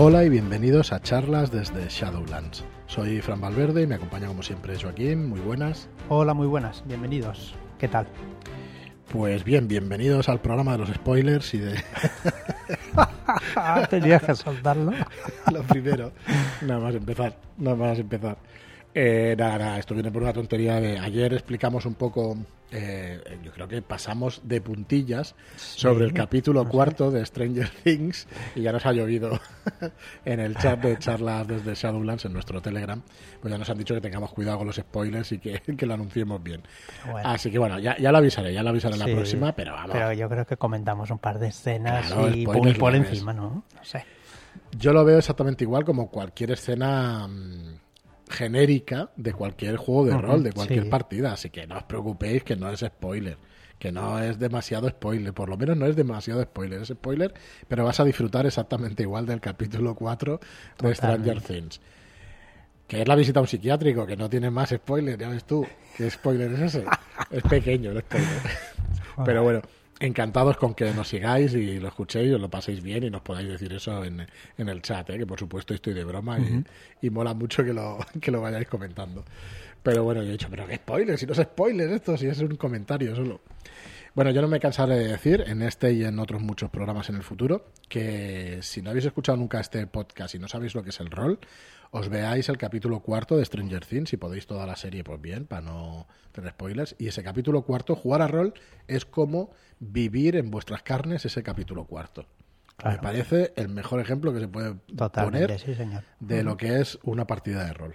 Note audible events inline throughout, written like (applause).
Hola y bienvenidos a charlas desde Shadowlands. Soy Fran Valverde y me acompaña como siempre Joaquín. Muy buenas. Hola, muy buenas. Bienvenidos. ¿Qué tal? Pues bien, bienvenidos al programa de los spoilers y de... (laughs) Tenías que soltarlo. (laughs) Lo primero, nada más empezar, nada más empezar. Eh, nada, nada, esto viene por una tontería de ayer explicamos un poco, eh, yo creo que pasamos de puntillas sobre el capítulo cuarto de Stranger Things y ya nos ha llovido (laughs) en el chat de charlas desde Shadowlands en nuestro Telegram, pues ya nos han dicho que tengamos cuidado con los spoilers y que, (laughs) que lo anunciemos bien. Bueno. Así que bueno, ya, ya lo avisaré, ya lo avisaré la próxima, pero vamos. Pero yo creo que comentamos un par de escenas Claro, y por leves. encima, ¿no? No sé. Yo lo veo exactamente igual como cualquier escena mm, genérica de cualquier juego de rol, de cualquier sí. partida. Así que no os preocupéis que no es spoiler. Que no es demasiado spoiler. Por lo menos no es demasiado spoiler. Es spoiler, pero vas a disfrutar exactamente igual del capítulo 4 de Stranger. Things. Que es la visita a un psiquiátrico, que no tiene más spoiler, ya ves tú. ¿Qué spoiler es ese? es pequeño el spoiler. (laughs) Pero bueno, encantados con que nos sigáis y lo escuchéis, os lo paséis bien y nos podáis decir eso en, en el chat, ¿eh? que por supuesto estoy de broma y, y mola mucho que lo, (laughs) que lo vayáis comentando. Pero bueno, yo he dicho, pero qué spoiler, si no es spoiler esto, si es un comentario solo. Bueno, yo no me cansaré de decir en este y en otros muchos programas en el futuro que si no habéis escuchado nunca este podcast y no sabéis lo que es el rol, os veáis el capítulo cuarto de Stranger Things, si podéis toda la serie, pues bien, para no tener spoilers. Y ese capítulo cuarto, jugar a rol, es como vivir en vuestras carnes ese capítulo cuarto. Me parece el mejor ejemplo que se puede Totalmente, poner sí, señor. de lo que es una partida de rol.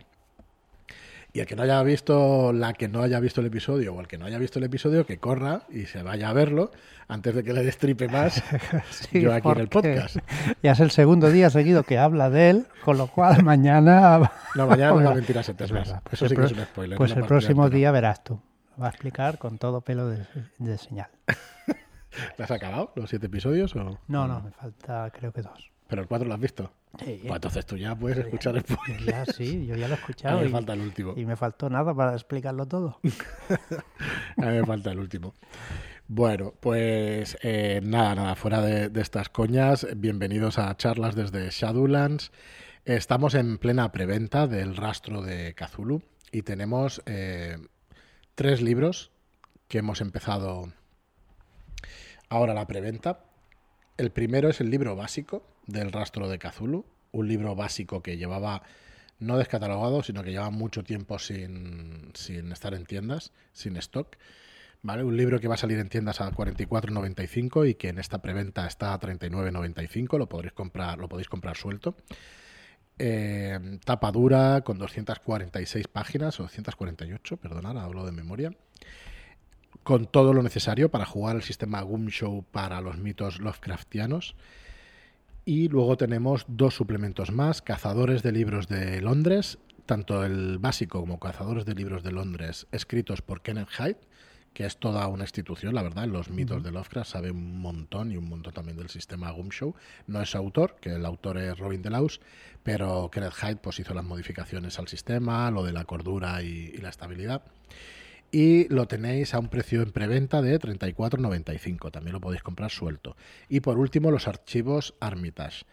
Y el que no haya visto, la que no haya visto el episodio o el que no haya visto el episodio, que corra y se vaya a verlo antes de que le destripe más Sí, (laughs) yo aquí en el podcast. Ya es el segundo día seguido que habla de él, con lo cual mañana... No, mañana no (laughs) Bueno, va a mentir a setes es más. Eso sí que es un spoiler. Pues el próximo día verás tú. Lo va a explicar con todo pelo de, de señal. (laughs) ¿Lo has acabado? ¿Los siete episodios? O... No, no, me falta creo que dos. ¿Pero el cuatro lo has visto? Sí, Pues entonces tú ya puedes escuchar el spoiler. ya sí, yo ya lo he A escuchado. mí me y- falta el último. y me faltó nada para explicarlo todo. (laughs) A mí me falta el último. Bueno, pues eh, nada, nada, fuera de, de estas coñas, bienvenidos a charlas desde Shadowlands. Estamos en plena preventa del rastro de Cthulhu y tenemos eh, tres libros que hemos empezado ahora la preventa. El primero es el libro básico del rastro de Cthulhu, un libro básico que llevaba no descatalogado, sino que lleva mucho tiempo sin, sin estar en tiendas, sin stock. ¿Vale? Un libro que va a salir en tiendas a 44.95 y que en esta preventa está a 39.95, lo comprar, lo podéis comprar suelto. Eh, tapa dura con 246 páginas, o 248, perdonad, hablo de memoria. Con todo lo necesario para jugar el sistema Gumshow para los mitos Lovecraftianos. Y luego tenemos dos suplementos más, Cazadores de Libros de Londres, tanto el básico como Cazadores de Libros de Londres, escritos por Kenneth Hyde, que es toda una institución, la verdad, en los mitos de Lovecraft sabe un montón y un montón también del sistema Gumshow. No es autor, que el autor es Robin Delaus, pero Kenneth Hyde pues, hizo las modificaciones al sistema, lo de la cordura y, y la estabilidad. Y lo tenéis a un precio en preventa de 34,95. También lo podéis comprar suelto. Y por último, los archivos Armitage,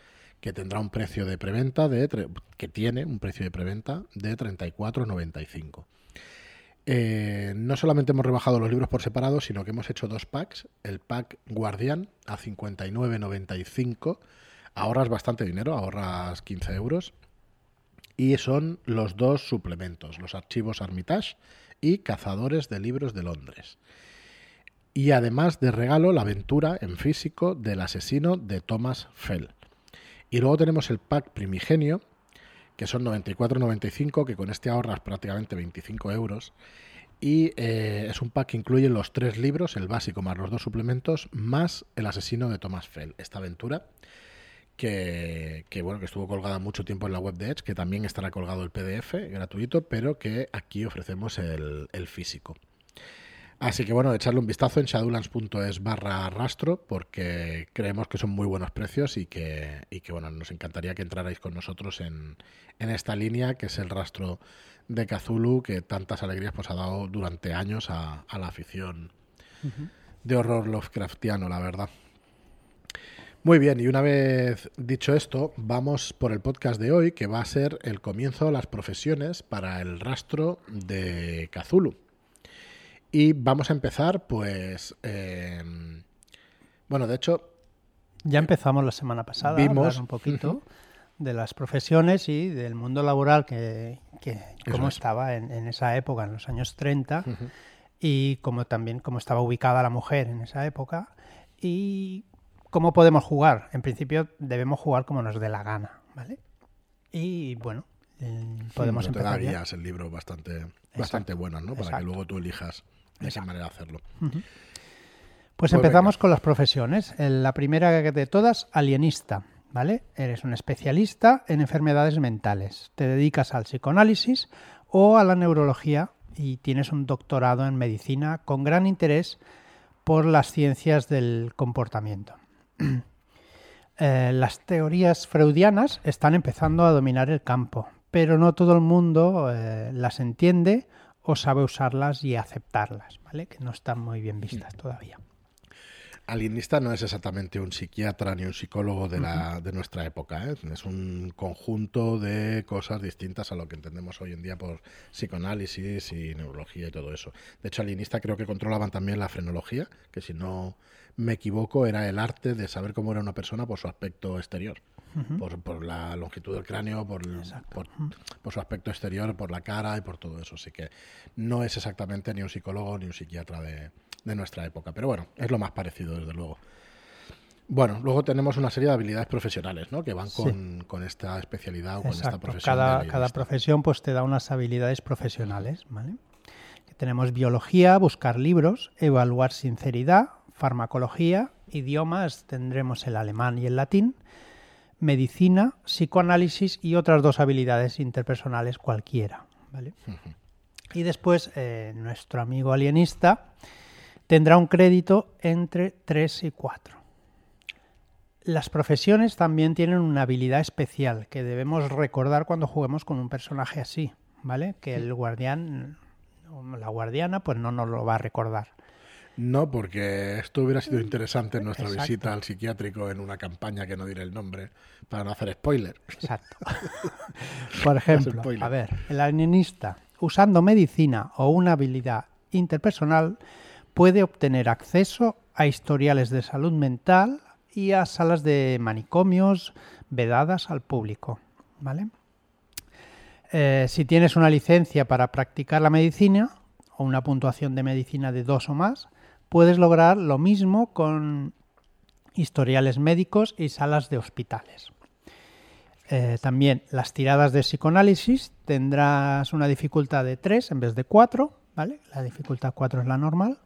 que tendrá un precio de preventa de que tiene un precio de preventa de 34,95. Eh, no solamente hemos rebajado los libros por separado, sino que hemos hecho dos packs. El pack Guardián a 59,95. Ahorras bastante dinero, ahorras 15 euros. Y son los dos suplementos, los archivos Armitage y Cazadores de Libros de Londres. Y además de regalo, la aventura en físico del asesino de Thomas Fell. Y luego tenemos el pack Primigenio, que son 94,95, que con este ahorras prácticamente 25 euros. Y eh, es un pack que incluye los tres libros, el básico más los dos suplementos, más el asesino de Thomas Fell. Esta aventura que, que, bueno que estuvo colgada mucho tiempo en la web de Edge, que también estará colgado el PDF gratuito, pero que aquí ofrecemos el, el físico. Así que bueno, echarle un vistazo en shadowlands.es barra rastro porque creemos que son muy buenos precios y que, y que bueno, nos encantaría que entrarais con nosotros en, en esta línea que es el rastro de Cthulhu que tantas alegrías pues ha dado durante años a, a la afición de horror Lovecraftiano, la verdad. Muy bien, y una vez dicho esto, vamos por el podcast de hoy, que va a ser el comienzo de las profesiones para el rastro de Cthulhu. Y vamos a empezar, pues. eh, bueno, de hecho, Ya empezamos la semana pasada a Vimos, hablar un poquito de las profesiones y del mundo laboral, que, que cómo es. estaba en, en esa época, en los años 30, y cómo también cómo estaba ubicada la mujer en esa época, y cómo podemos jugar. En principio debemos jugar como nos dé la gana, ¿vale? Y bueno, eh, podemos no te da empezar ya. el libro bastante, bastante buenas, ¿no? Para que luego tú elijas de qué Exacto. manera hacerlo. Pues Pues empezamos venga. con las profesiones. El- La primera de todas, alienista. ¿Vale? Eres un especialista en enfermedades mentales. Te dedicas al psicoanálisis o a la neurología y tienes un doctorado en medicina con gran interés por las ciencias del comportamiento. (clears throat) Eh, las teorías freudianas están empezando a dominar el campo, pero no todo el mundo eh, las entiende o sabe usarlas y aceptarlas, ¿vale? Que no están muy bien vistas todavía. Alienista no es exactamente un psiquiatra ni un psicólogo de, la, de nuestra época. ¿eh? Es un conjunto de cosas distintas a lo que entendemos hoy en día por psicoanálisis y neurología y todo eso. De hecho, alienista creo que controlaban también la frenología, que si no me equivoco era el arte de saber cómo era una persona por su aspecto exterior. por, por la longitud del cráneo, por, por su aspecto exterior, por la cara y por todo eso. Así que no es exactamente ni un psicólogo ni un psiquiatra de, de nuestra época. Pero bueno, es lo más parecido, desde luego. Bueno, luego tenemos una serie de habilidades profesionales, ¿no? Que van Sí. con, con esta especialidad o con esta profesión. Cada, cada profesión pues te da unas habilidades profesionales, ¿vale? Tenemos biología, buscar libros, evaluar sinceridad, farmacología, idiomas, tendremos el alemán y el latín, medicina, psicoanálisis y otras dos habilidades interpersonales cualquiera, ¿vale? Y después eh, nuestro amigo alienista tendrá un crédito entre 3 y 4. Las profesiones también tienen una habilidad especial que debemos recordar cuando juguemos con un personaje así, ¿vale? Que el guardián o la guardiana pues no nos lo va a recordar. No, porque esto hubiera sido interesante en nuestra Exacto. visita al psiquiátrico en una campaña que no diré el nombre para no hacer spoiler. Exacto. (laughs) (laughs) Por ejemplo, a ver, el alienista, usando medicina o una habilidad interpersonal, puede obtener acceso a historiales de salud mental y a salas de manicomios vedadas al público. ¿Vale? Eh, si tienes una licencia para practicar la medicina o una puntuación de medicina de dos o más, puedes lograr lo mismo con historiales médicos y salas de hospitales. Eh, también las tiradas de psicoanálisis tendrás una dificultad de 3 en vez de 4, ¿vale? La dificultad 4 es la normal.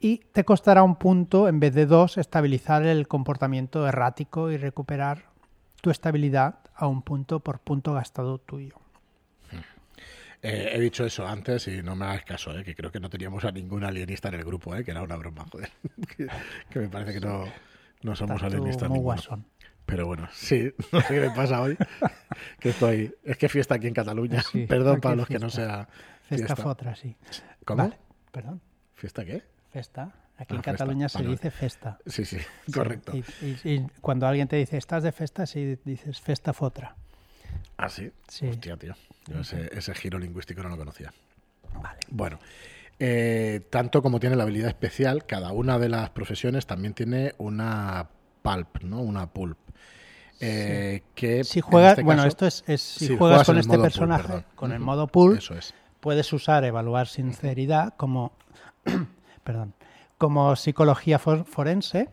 Y te costará un punto en vez de 2 estabilizar el comportamiento errático y recuperar tu estabilidad a un punto por punto gastado tuyo. Eh, he dicho eso antes y no me hagas caso, eh, que creo que no teníamos a ningún alienista en el grupo, eh, que era una broma, joder. (laughs) que, que me parece que no, no somos alienistas ninguno. guasón. Pero bueno, sí, (laughs) no sé qué me pasa hoy. que estoy. Es que fiesta aquí en Cataluña. Sí, (laughs) Perdón para los que no fiesta. sea. Festa Fiesta. fotra, sí. ¿Cómo? ¿Vale? Perdón. ¿Fiesta qué? Festa. Aquí Ah, en festa. Cataluña se Vale, dice festa. Sí, (laughs) sí, correcto. Y, y- y cuando alguien te dice, estás de festa, sí dices festa fotra. Ah, sí. Sí. Hostia, tío. Yo ese, ese giro lingüístico no lo conocía. Vale. Bueno, eh, tanto como tiene la habilidad especial, cada una de las profesiones también tiene una pulp, ¿no? Una pulp. Eh, que Si juegas, este bueno, caso- esto es, es si sí, juegas juegas con este pool, personaje, con el modo es. puedes usar evaluar sinceridad como, perdón, como psicología for- forense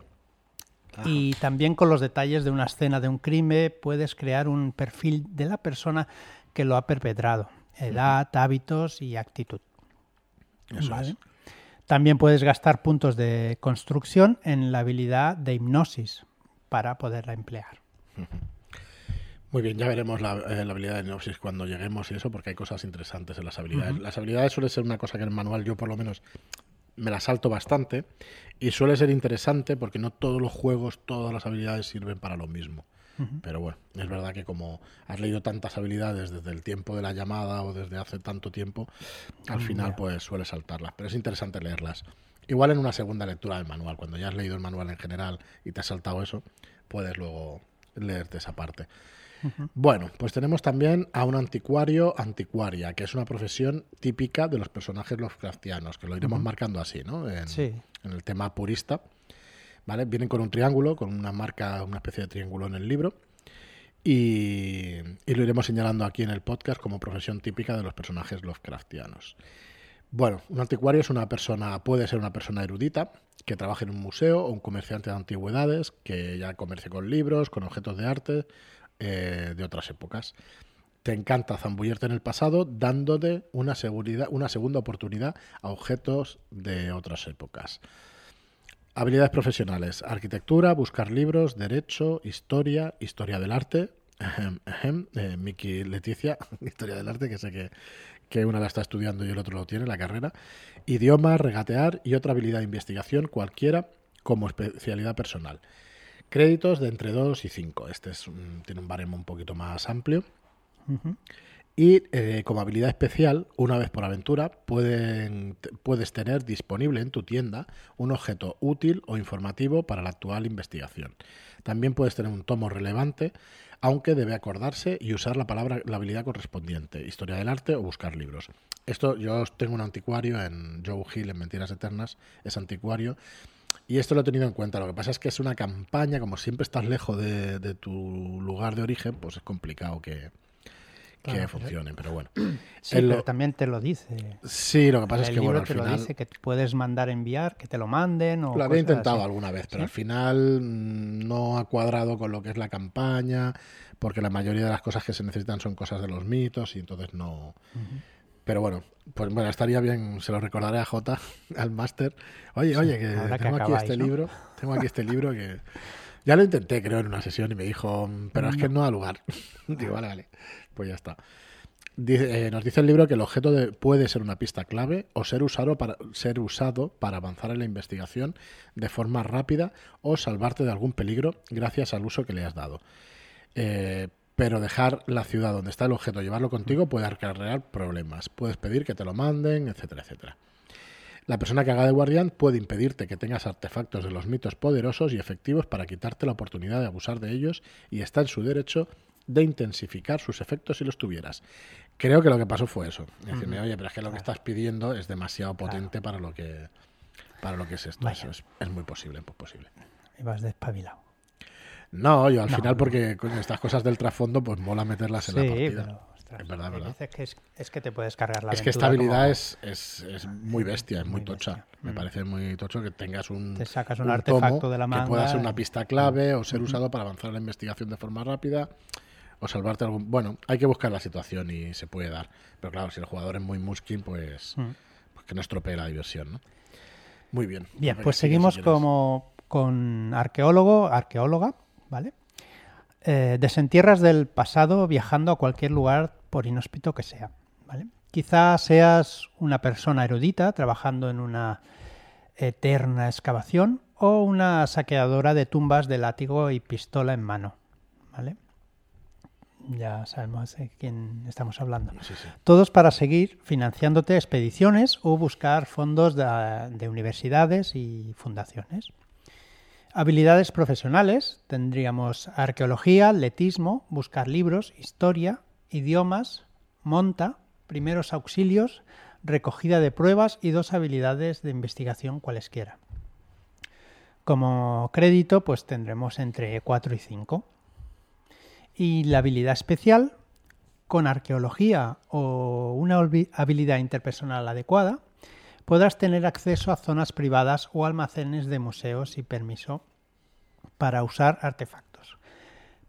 y también con los detalles de una escena de un crimen puedes crear un perfil de la persona que lo ha perpetrado, edad, hábitos y actitud. Eso Vale. es. También puedes gastar puntos de construcción en la habilidad de hipnosis para poderla emplear. Muy bien, ya veremos la, eh, la habilidad de hipnosis cuando lleguemos y eso, porque hay cosas interesantes en las habilidades. Las habilidades suele ser una cosa que en el manual yo por lo menos me la salto bastante y suele ser interesante porque no todos los juegos, todas las habilidades sirven para lo mismo. Pero bueno, es verdad que como has leído tantas habilidades desde el tiempo de la llamada o desde hace tanto tiempo, al final pues suele saltarlas. Pero es interesante leerlas. Igual en una segunda lectura del manual, cuando ya has leído el manual en general y te has saltado eso, puedes luego leerte esa parte. Bueno, pues tenemos también a un anticuario anticuaria, que es una profesión típica de los personajes Lovecraftianos, que lo iremos marcando así, ¿no? En, Sí. en el tema purista. ¿Vale? Vienen con un triángulo, con una marca, una especie de triángulo en el libro. Y, y lo iremos señalando aquí en el podcast como profesión típica de los personajes Lovecraftianos. Bueno, un anticuario es una persona, puede ser una persona erudita que trabaja en un museo o un comerciante de antigüedades que ya comercie con libros, con objetos de arte eh, de otras épocas. Te encanta zambullerte en el pasado dándote una, seguridad, una segunda oportunidad a objetos de otras épocas. Habilidades profesionales, arquitectura, buscar libros, derecho, historia, historia del arte. Eh, Miki Leticia, (laughs) historia del arte, que sé que, que una la está estudiando y el otro lo tiene, la carrera. Idioma, regatear y otra habilidad de investigación cualquiera como especialidad personal. Créditos de entre 2 y 5. Este es un- tiene un baremo un poquito más amplio. Y eh, como habilidad especial, una vez por aventura, pueden- puedes tener disponible en tu tienda un objeto útil o informativo para la actual investigación. También puedes tener un tomo relevante, aunque debe acordarse y usar la palabra, la habilidad correspondiente, historia del arte o buscar libros. Esto yo tengo un anticuario en Joe Hill en Mentiras Eternas, es anticuario. Y esto lo he tenido en cuenta. Lo que pasa es que es una campaña, como siempre estás lejos de, de tu lugar de origen, pues es complicado que, que Claro, pero- funcione. Pero bueno. (clears throat) Sí, En lo- pero también te lo dice. Sí, lo que pasa el es que bueno, al te lo final dice que puedes mandar enviar, que te lo manden o lo había intentado así. alguna vez, pero ¿Sí? al final mm, no ha cuadrado con lo que es la campaña, porque la mayoría de las cosas que se necesitan son cosas de los mitos y entonces no. Pero bueno, pues bueno, estaría bien, se lo recordaré a Jota, (laughs) al máster. Oye, oye, que ahora que tengo aquí este ¿no? libro, tengo aquí este libro que ya lo intenté, creo, en una sesión y me dijo, "Mm, pero es que no da lugar. (laughs) Digo, vale, vale, pues ya está. Dice- eh, nos dice el libro que el objeto de- puede ser una pista clave o ser usado, para, ser usado para avanzar en la investigación de forma rápida o salvarte de algún peligro gracias al uso que le has dado. Eh, pero dejar la ciudad donde está el objeto, llevarlo contigo, puede acarrear problemas. Puedes pedir que te lo manden, etcétera, etcétera. La persona que haga de guardián puede impedirte que tengas artefactos de los mitos poderosos y efectivos para quitarte la oportunidad de abusar de ellos y está en su derecho de intensificar sus efectos si los tuvieras. Creo que lo que pasó fue eso. Decirme, oye, pero es que lo que estás pidiendo es demasiado potente para lo que para lo que es esto. Eso es, es muy posible, muy posible. Y vas despabilado. No, yo al No. final porque coño, estas cosas del trasfondo pues mola meterlas en la partida. pero ostras, Es verdad, que es, es que te puedes cargar la Es que esta habilidad como- es, es, es muy bestia, es muy, muy tocha. bestia. Me Mm. parece muy tocho que tengas un, Te sacas un artefacto de la manga que pueda ser una pista clave o ser usado para avanzar en la investigación de forma rápida o salvarte algún... Bueno, hay que buscar la situación y se puede dar. Pero claro, si el jugador es muy muskin, pues, Mm. pues que no estropee la diversión, ¿no? Muy bien. Bien, pues seguimos si como con arqueólogo, arqueóloga, ¿vale? Eh, desentierras del pasado viajando a cualquier lugar por inhóspito que sea, ¿vale? Quizá seas una persona erudita trabajando en una eterna excavación o una saqueadora de tumbas de látigo y pistola en mano, ¿vale? Ya sabemos de quién estamos hablando. Sí, sí. Todos para seguir financiándote expediciones o buscar fondos de, de universidades y fundaciones. Habilidades profesionales tendríamos arqueología, atletismo, buscar libros, historia, idiomas, monta, primeros auxilios, recogida de pruebas y dos habilidades de investigación cualesquiera. Como crédito, pues tendremos entre 4 y 5. Y la habilidad especial, con arqueología o una habilidad interpersonal adecuada, podrás tener acceso a zonas privadas o almacenes de museos y permiso para usar artefactos.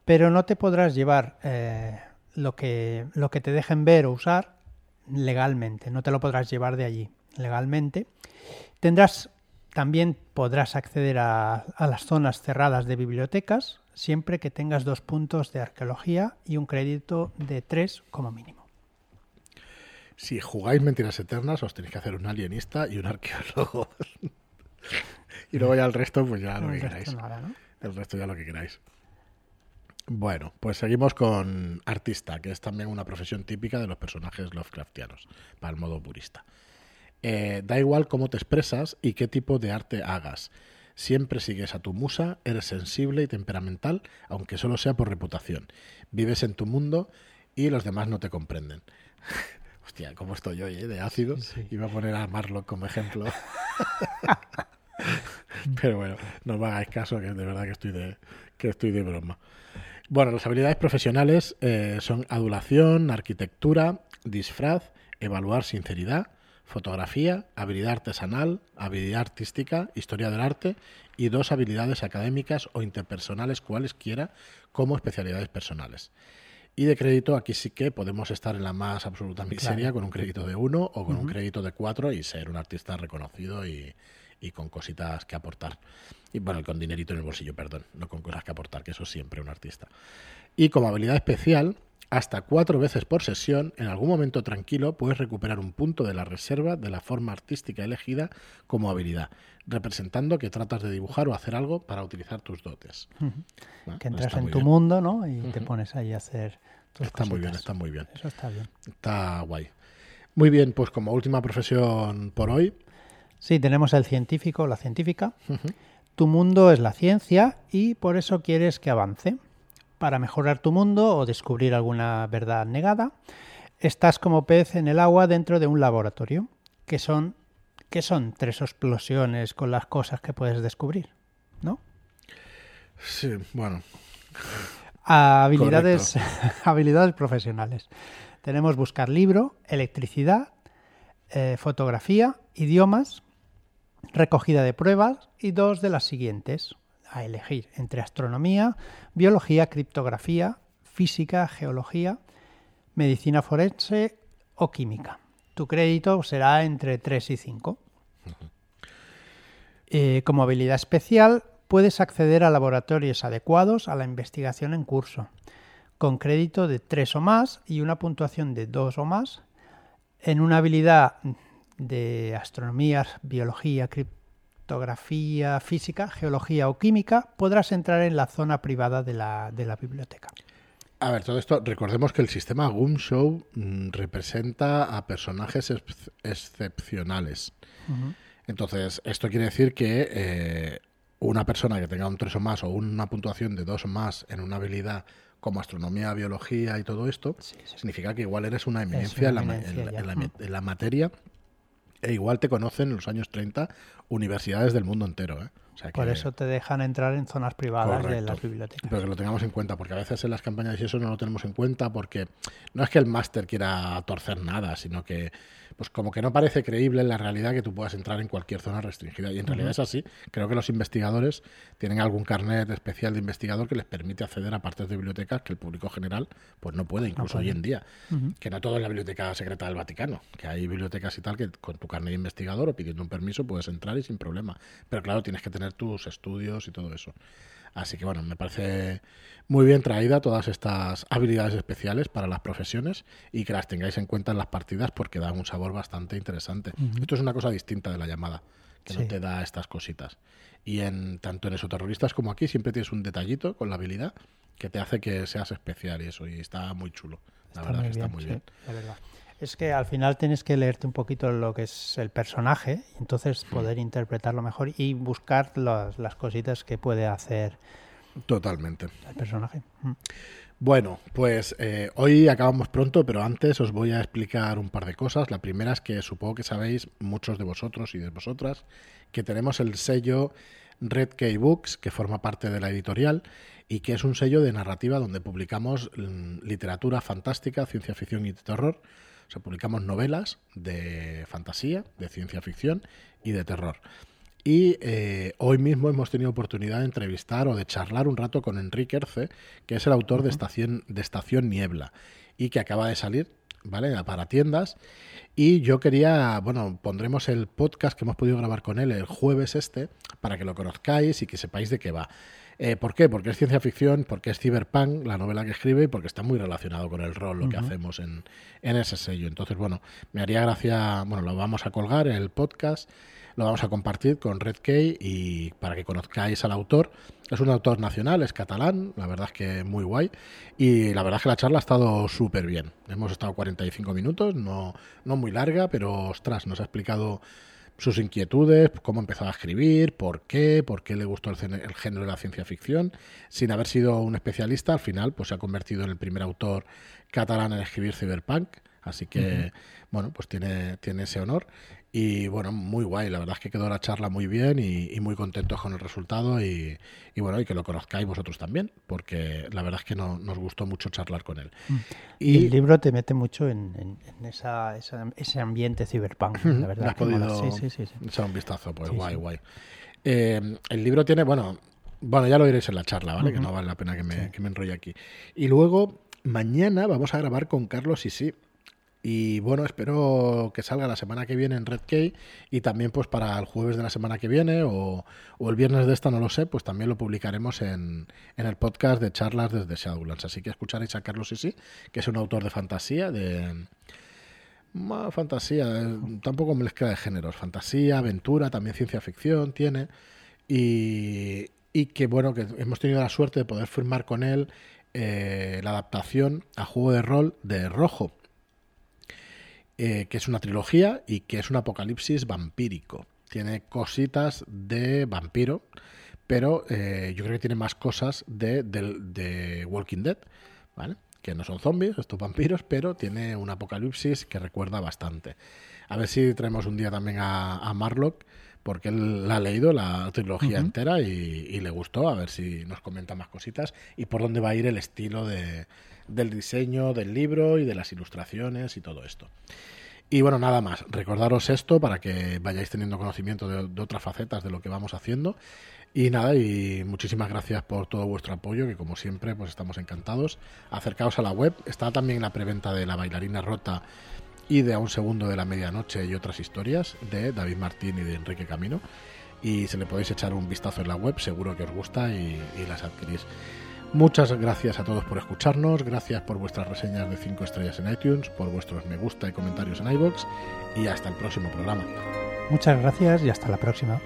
Pero no te podrás llevar eh, lo, que, te dejen ver o usar legalmente, no te lo podrás llevar de allí legalmente. Tendrás también podrás acceder a las zonas cerradas de bibliotecas siempre que tengas dos puntos de arqueología y un crédito de tres como mínimo. Si jugáis Mentiras Eternas, os tenéis que hacer un alienista y un arqueólogo. (laughs) y luego ya el resto, pues ya lo El que queráis. nada, ¿no? El resto ya lo que queráis. Bueno, pues seguimos con artista, que es también una profesión típica de los personajes Lovecraftianos, para el modo purista. Eh, da igual cómo te expresas y qué tipo de arte hagas. Siempre sigues a tu musa, eres sensible y temperamental, aunque solo sea por reputación. Vives en tu mundo y los demás no te comprenden. (laughs) Hostia, ¿cómo estoy hoy, eh? De ácido. Iba a poner a Marlock como ejemplo. (laughs) Pero bueno, no me hagáis caso, que de verdad que estoy de, que estoy de broma. Bueno, las habilidades profesionales eh, son adulación, arquitectura, disfraz, evaluar sinceridad, fotografía, habilidad artesanal, habilidad artística, historia del arte y dos habilidades académicas o interpersonales cualesquiera como especialidades personales. Y de crédito, aquí sí que podemos estar en la más absoluta miseria con un crédito de uno o con un crédito de cuatro y ser un artista reconocido y, y con cositas que aportar. Y bueno, con dinerito en el bolsillo, perdón, no con cosas que aportar, que eso siempre un artista. Y como habilidad especial, hasta cuatro veces por sesión, en algún momento tranquilo, puedes recuperar un punto de la reserva de la forma artística elegida como habilidad, representando que tratas de dibujar o hacer algo para utilizar tus dotes. Que entras en tu mundo, ¿no? Y te pones ahí a hacer tus Está muy bien, está muy bien. Eso está bien. Está guay. Muy bien, pues como última profesión por hoy, Sí, tenemos el científico, la científica. Tu mundo es la ciencia y por eso quieres que avance. Para mejorar tu mundo o descubrir alguna verdad negada, estás como pez en el agua dentro de un laboratorio. que son, que son tres explosiones con las cosas que puedes descubrir? ¿No? Sí, bueno. (laughs) Habilidades, (laughs) habilidades profesionales. Tenemos buscar libro, electricidad, eh, fotografía, idiomas, recogida de pruebas y dos de las siguientes a elegir entre astronomía, biología, criptografía, física, geología, medicina forense o química. Tu crédito será entre 3 y 5. Eh, como habilidad especial, puedes acceder a laboratorios adecuados a la investigación en curso, con crédito de 3 o más y una puntuación de 2 o más. En una habilidad de astronomía, biología, criptografía, física, geología o química, podrás entrar en la zona privada de la, de la biblioteca. A ver, todo esto, recordemos que el sistema Goom Show mm, representa a personajes ex excepcionales. Entonces, esto quiere decir que eh, una persona que tenga un 3 o más o una puntuación de 2 o más en una habilidad como astronomía, biología y todo esto, sí, sí. significa que igual eres una eminencia, una eminencia en, la, en, la, en, la, en, la, materia e igual te conocen en los años 30 universidades del mundo entero. ¿eh? Sea que... Por eso te dejan entrar en zonas privadas Correcto. de las bibliotecas. Pero que lo tengamos en cuenta, porque a veces en las campañas y eso no lo tenemos en cuenta, porque no es que el máster quiera torcer nada, sino que pues como que no parece creíble en la realidad que tú puedas entrar en cualquier zona restringida. Y en realidad uh -huh. es así. Creo que los investigadores tienen algún carnet especial de investigador que les permite acceder a partes de bibliotecas que el público general pues no puede, incluso no puede. hoy en día. Uh -huh. Que no todo es la biblioteca secreta del Vaticano, que hay bibliotecas y tal que con tu carnet de investigador o pidiendo un permiso puedes entrar y sin problema. Pero claro, tienes que tener tus estudios y todo eso. Así que bueno, me parece muy bien traída todas estas habilidades especiales para las profesiones y que las tengáis en cuenta en las partidas porque dan un sabor bastante interesante. Uh -huh. Esto es una cosa distinta de la llamada, que sí. no te da estas cositas. Y en tanto en esoterroristas como aquí siempre tienes un detallito con la habilidad que te hace que seas especial y eso, y está muy chulo. La está verdad que está bien, muy sí, bien. La verdad. Es que al final tienes que leerte un poquito lo que es el personaje, y entonces poder mm. interpretarlo mejor y buscar las, las, cositas que puede hacer Totalmente. el personaje. Mm. Bueno, pues eh, hoy acabamos pronto, pero antes os voy a explicar un par de cosas. La primera es que supongo que sabéis, muchos de vosotros y de vosotras, que tenemos el sello Red Key Books, que forma parte de la editorial y que es un sello de narrativa donde publicamos mm, literatura fantástica, ciencia ficción y terror. O sea, publicamos novelas de fantasía, de ciencia ficción y de terror. Y eh, hoy mismo hemos tenido oportunidad de entrevistar o de charlar un rato con Enrique Erce, que es el autor de Estación, de Estación Niebla y que acaba de salir, ¿vale? Para tiendas. Y yo quería, bueno, pondremos el podcast que hemos podido grabar con él el jueves este para que lo conozcáis y que sepáis de qué va. Eh, ¿Por qué? Porque es ciencia ficción, porque es cyberpunk, la novela que escribe, y porque está muy relacionado con el rol, lo uh -huh. que hacemos en, en, ese sello. Entonces, bueno, me haría gracia, bueno, lo vamos a colgar, el podcast lo vamos a compartir con Red Key y para que conozcáis al autor. Es un autor nacional, es catalán, la verdad es que muy guay. Y la verdad es que la charla ha estado súper bien. Hemos estado 45 minutos, no, no muy larga, pero ostras, nos ha explicado sus inquietudes, cómo empezó a escribir, por qué, por qué le gustó el, género de la ciencia ficción. Sin haber sido un especialista, al final pues se ha convertido en el primer autor catalán en escribir cyberpunk. Así que, bueno, pues tiene, tiene ese honor. Y bueno, muy guay, la verdad es que quedó la charla muy bien y, muy contentos con el resultado y, bueno, y que lo conozcáis vosotros también, porque la verdad es que no, nos gustó mucho charlar con él. Mm. Y, el libro te mete mucho en, esa, ese ambiente cyberpunk, la verdad. Has podido sí, sí, echar un vistazo, pues guay, guay. Eh, el libro tiene, bueno, bueno, ya lo diréis en la charla, ¿vale? Que no vale la pena que me, que me enrolle aquí. Y luego, mañana vamos a grabar con Carlos y sí y bueno, espero que salga la semana que viene en Red Key y también pues para el jueves de la semana que viene o, el viernes de esta, no lo sé, pues también lo publicaremos en, en el podcast de charlas desde Shadowlands. Así que escucharéis a Carlos Sisi, que es un autor de fantasía, de... fantasía, eh, tampoco mezcla de géneros, fantasía, aventura, también ciencia ficción tiene. Y, y que bueno, que hemos tenido la suerte de poder firmar con él eh, la adaptación a juego de rol de Rojo eh, que es una trilogía y que es un apocalipsis vampírico. Tiene cositas de vampiro, pero eh, yo creo que tiene más cosas de, de, Walking Dead, ¿vale? Que no son zombies, estos vampiros, pero tiene un apocalipsis que recuerda bastante. A ver si traemos un día también a, Marlock, porque él la ha leído la trilogía entera y, le gustó, a ver si nos comenta más cositas y por dónde va a ir el estilo de, del diseño del libro y de las ilustraciones y todo esto. Y bueno, nada más, recordaros esto para que vayáis teniendo conocimiento de, otras facetas de lo que vamos haciendo. Y nada, y muchísimas gracias por todo vuestro apoyo, que como siempre, pues estamos encantados. Acercaos a la web, está también la preventa de La bailarina rota y de A un segundo de la medianoche y otras historias de David Martín y de Enrique Camino. Y se le podéis echar un vistazo en la web, seguro que os gusta y las adquirís. Muchas gracias a todos por escucharnos, gracias por vuestras reseñas de 5 estrellas en iTunes, por vuestros me gusta y comentarios en iBox y hasta el próximo programa. Muchas gracias y hasta la próxima.